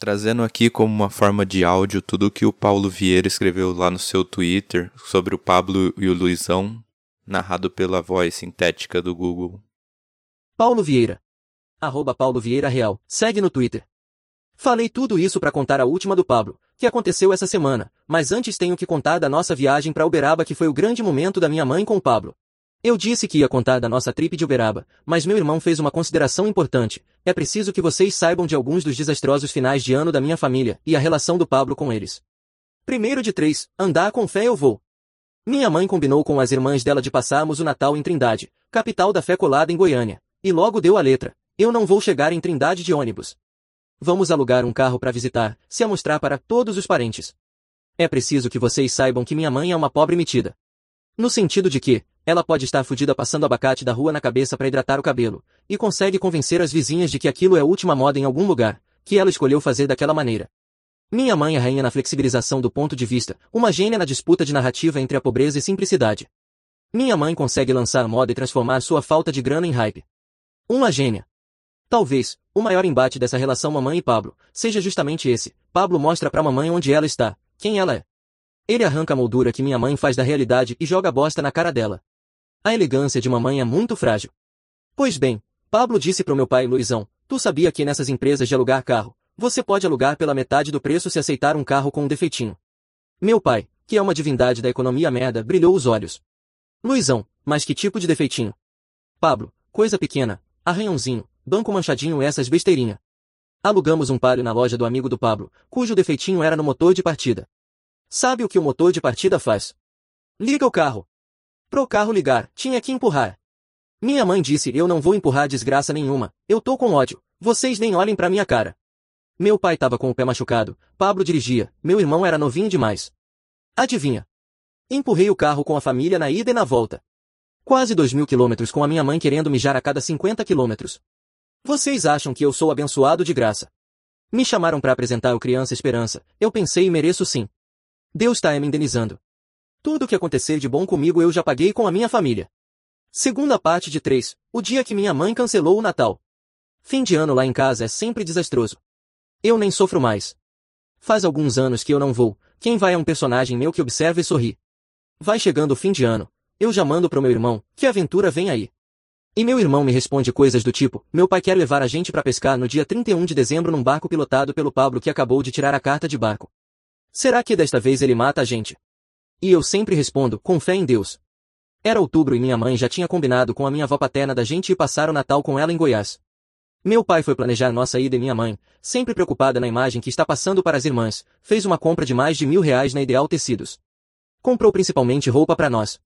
Trazendo aqui como uma forma de áudio tudo o que o Paulo Vieira escreveu lá no seu Twitter sobre o Pablo e o Luizão, narrado pela voz sintética do Google. Paulo Vieira. Arroba Paulo Vieira Real. Segue no Twitter. Falei tudo isso para contar a última do Pablo, que aconteceu essa semana, mas antes tenho que contar da nossa viagem para Uberaba que foi o grande momento da minha mãe com o Pablo. Eu disse que ia contar da nossa trip de Uberaba, mas meu irmão fez uma consideração importante. É preciso que vocês saibam de alguns dos desastrosos finais de ano da minha família e a relação do Pablo com eles. Primeiro de três, andar com fé eu vou. Minha mãe combinou com as irmãs dela de passarmos o Natal em Trindade, capital da fé colada em Goiânia, e logo deu a letra. Eu não vou chegar em Trindade de ônibus. Vamos alugar um carro para visitar, se amostrar para todos os parentes. É preciso que vocês saibam que minha mãe é uma pobre metida. No sentido de que, ela pode estar fudida passando abacate da rua na cabeça para hidratar o cabelo, e consegue convencer as vizinhas de que aquilo é a última moda em algum lugar, que ela escolheu fazer daquela maneira. Minha mãe é rainha na flexibilização do ponto de vista, uma gênia na disputa de narrativa entre a pobreza e simplicidade. Minha mãe consegue lançar moda e transformar sua falta de grana em hype. Uma gênia. Talvez, o maior embate dessa relação mamãe e Pablo, seja justamente esse. Pablo mostra pra mamãe onde ela está, quem ela é. Ele arranca a moldura que minha mãe faz da realidade e joga bosta na cara dela. A elegância de mamãe é muito frágil. Pois bem, Pablo disse pro meu pai Luizão, tu sabia que nessas empresas de alugar carro, você pode alugar pela metade do preço se aceitar um carro com um defeitinho. Meu pai, que é uma divindade da economia merda, brilhou os olhos. Luizão, mas que tipo de defeitinho? Pablo, coisa pequena, arranhãozinho, banco manchadinho essas besteirinha. Alugamos um palio na loja do amigo do Pablo, cujo defeitinho era no motor de partida. Sabe o que o motor de partida faz? Liga o carro. Pro carro ligar, tinha que empurrar. Minha mãe disse eu não vou empurrar desgraça nenhuma, eu tô com ódio, vocês nem olhem pra minha cara. Meu pai tava com o pé machucado, Pablo dirigia, meu irmão era novinho demais. Adivinha? Empurrei o carro com a família na ida e na volta. Quase dois mil quilômetros com a minha mãe querendo mijar a cada 50 quilômetros. Vocês acham que eu sou abençoado de graça? Me chamaram para apresentar o Criança Esperança, eu pensei e mereço sim. Deus está me indenizando. Tudo o que acontecer de bom comigo eu já paguei com a minha família. Segunda parte de 3. O dia que minha mãe cancelou o Natal. Fim de ano lá em casa é sempre desastroso. Eu nem sofro mais. Faz alguns anos que eu não vou. Quem vai é um personagem meu que observa e sorri. Vai chegando o fim de ano. Eu já mando pro meu irmão, que aventura vem aí. E meu irmão me responde coisas do tipo, meu pai quer levar a gente para pescar no dia 31 de dezembro num barco pilotado pelo Pablo que acabou de tirar a carta de barco. Será que desta vez ele mata a gente? E eu sempre respondo, com fé em Deus. Era outubro e minha mãe já tinha combinado com a minha avó paterna da gente ir passar o Natal com ela em Goiás. Meu pai foi planejar nossa ida e minha mãe, sempre preocupada na imagem que está passando para as irmãs, fez uma compra de mais de mil reais na Ideal Tecidos. Comprou principalmente roupa para nós.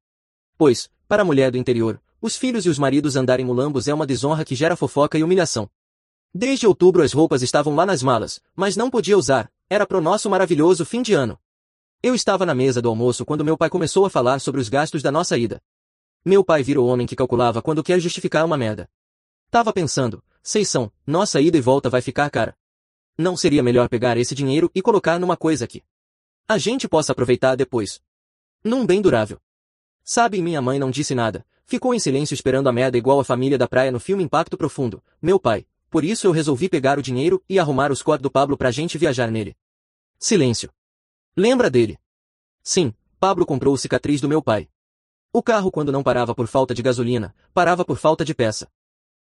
Pois, para a mulher do interior, os filhos e os maridos andarem mulambos é uma desonra que gera fofoca e humilhação. Desde outubro as roupas estavam lá nas malas, mas não podia usar, era pro nosso maravilhoso fim de ano. Eu estava na mesa do almoço quando meu pai começou a falar sobre os gastos da nossa ida. Meu pai vira o homem que calculava quando quer justificar uma merda. Tava pensando, seis são, nossa ida e volta vai ficar cara. Não seria melhor pegar esse dinheiro e colocar numa coisa que a gente possa aproveitar depois? Num bem durável. Sabe, minha mãe não disse nada, ficou em silêncio esperando a merda igual a família da praia no filme Impacto Profundo, meu pai, por isso eu resolvi pegar o dinheiro e arrumar os códigos do Pablo pra gente viajar nele. Silêncio. Lembra dele? Sim, Pablo comprou o cicatriz do meu pai. O carro quando não parava por falta de gasolina, parava por falta de peça.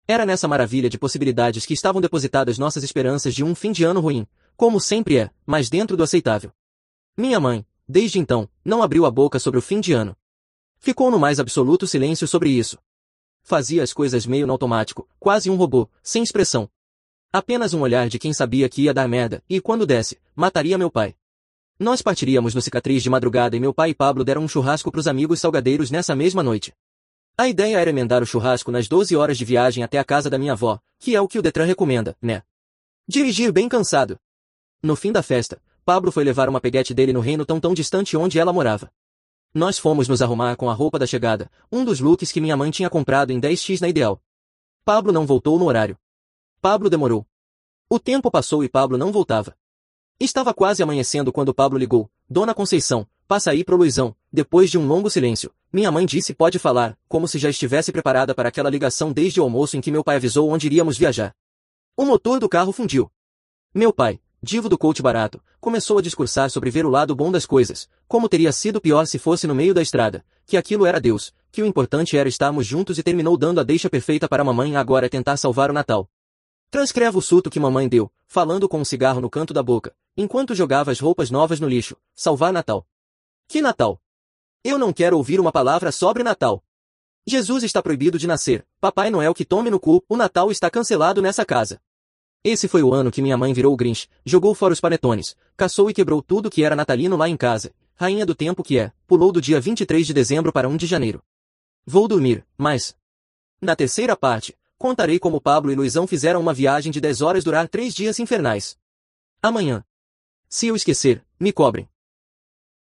Era nessa maravilha de possibilidades que estavam depositadas nossas esperanças de um fim de ano ruim, como sempre é, mas dentro do aceitável. Minha mãe, desde então, não abriu a boca sobre o fim de ano. Ficou no mais absoluto silêncio sobre isso. Fazia as coisas meio no automático, quase um robô, sem expressão. Apenas um olhar de quem sabia que ia dar merda, e quando desse, mataria meu pai. Nós partiríamos no cicatriz de madrugada e meu pai e Pablo deram um churrasco pros amigos salgadeiros nessa mesma noite. A ideia era emendar o churrasco nas 12 horas de viagem até a casa da minha avó, que é o que o Detran recomenda, né? Dirigir bem cansado. No fim da festa, Pablo foi levar uma peguete dele no reino tão tão distante onde ela morava. Nós fomos nos arrumar com a roupa da chegada, um dos looks que minha mãe tinha comprado em 10x na Ideal. Pablo não voltou no horário. Pablo demorou. O tempo passou e Pablo não voltava. Estava quase amanhecendo quando Pablo ligou. Dona Conceição, passa aí pro Luizão. Depois de um longo silêncio, minha mãe disse pode falar, como se já estivesse preparada para aquela ligação desde o almoço em que meu pai avisou onde iríamos viajar. O motor do carro fundiu. Meu pai, divo do coach barato, começou a discursar sobre ver o lado bom das coisas, como teria sido pior se fosse no meio da estrada, que aquilo era Deus, que o importante era estarmos juntos e terminou dando a deixa perfeita para a mamãe agora tentar salvar o Natal. Transcreva o suto que mamãe deu, falando com um cigarro no canto da boca, enquanto jogava as roupas novas no lixo. Salvar Natal. Que Natal? Eu não quero ouvir uma palavra sobre Natal. Jesus está proibido de nascer, Papai Noel que tome no cu, o Natal está cancelado nessa casa. Esse foi o ano que minha mãe virou o Grinch, jogou fora os panetones, caçou e quebrou tudo que era natalino lá em casa, rainha do tempo que é, pulou do dia 23 de dezembro para 1 de janeiro. Vou dormir, mas... Na terceira parte, contarei como Pablo e Luizão fizeram uma viagem de 10 horas durar três dias infernais. Amanhã. Se eu esquecer, me cobrem.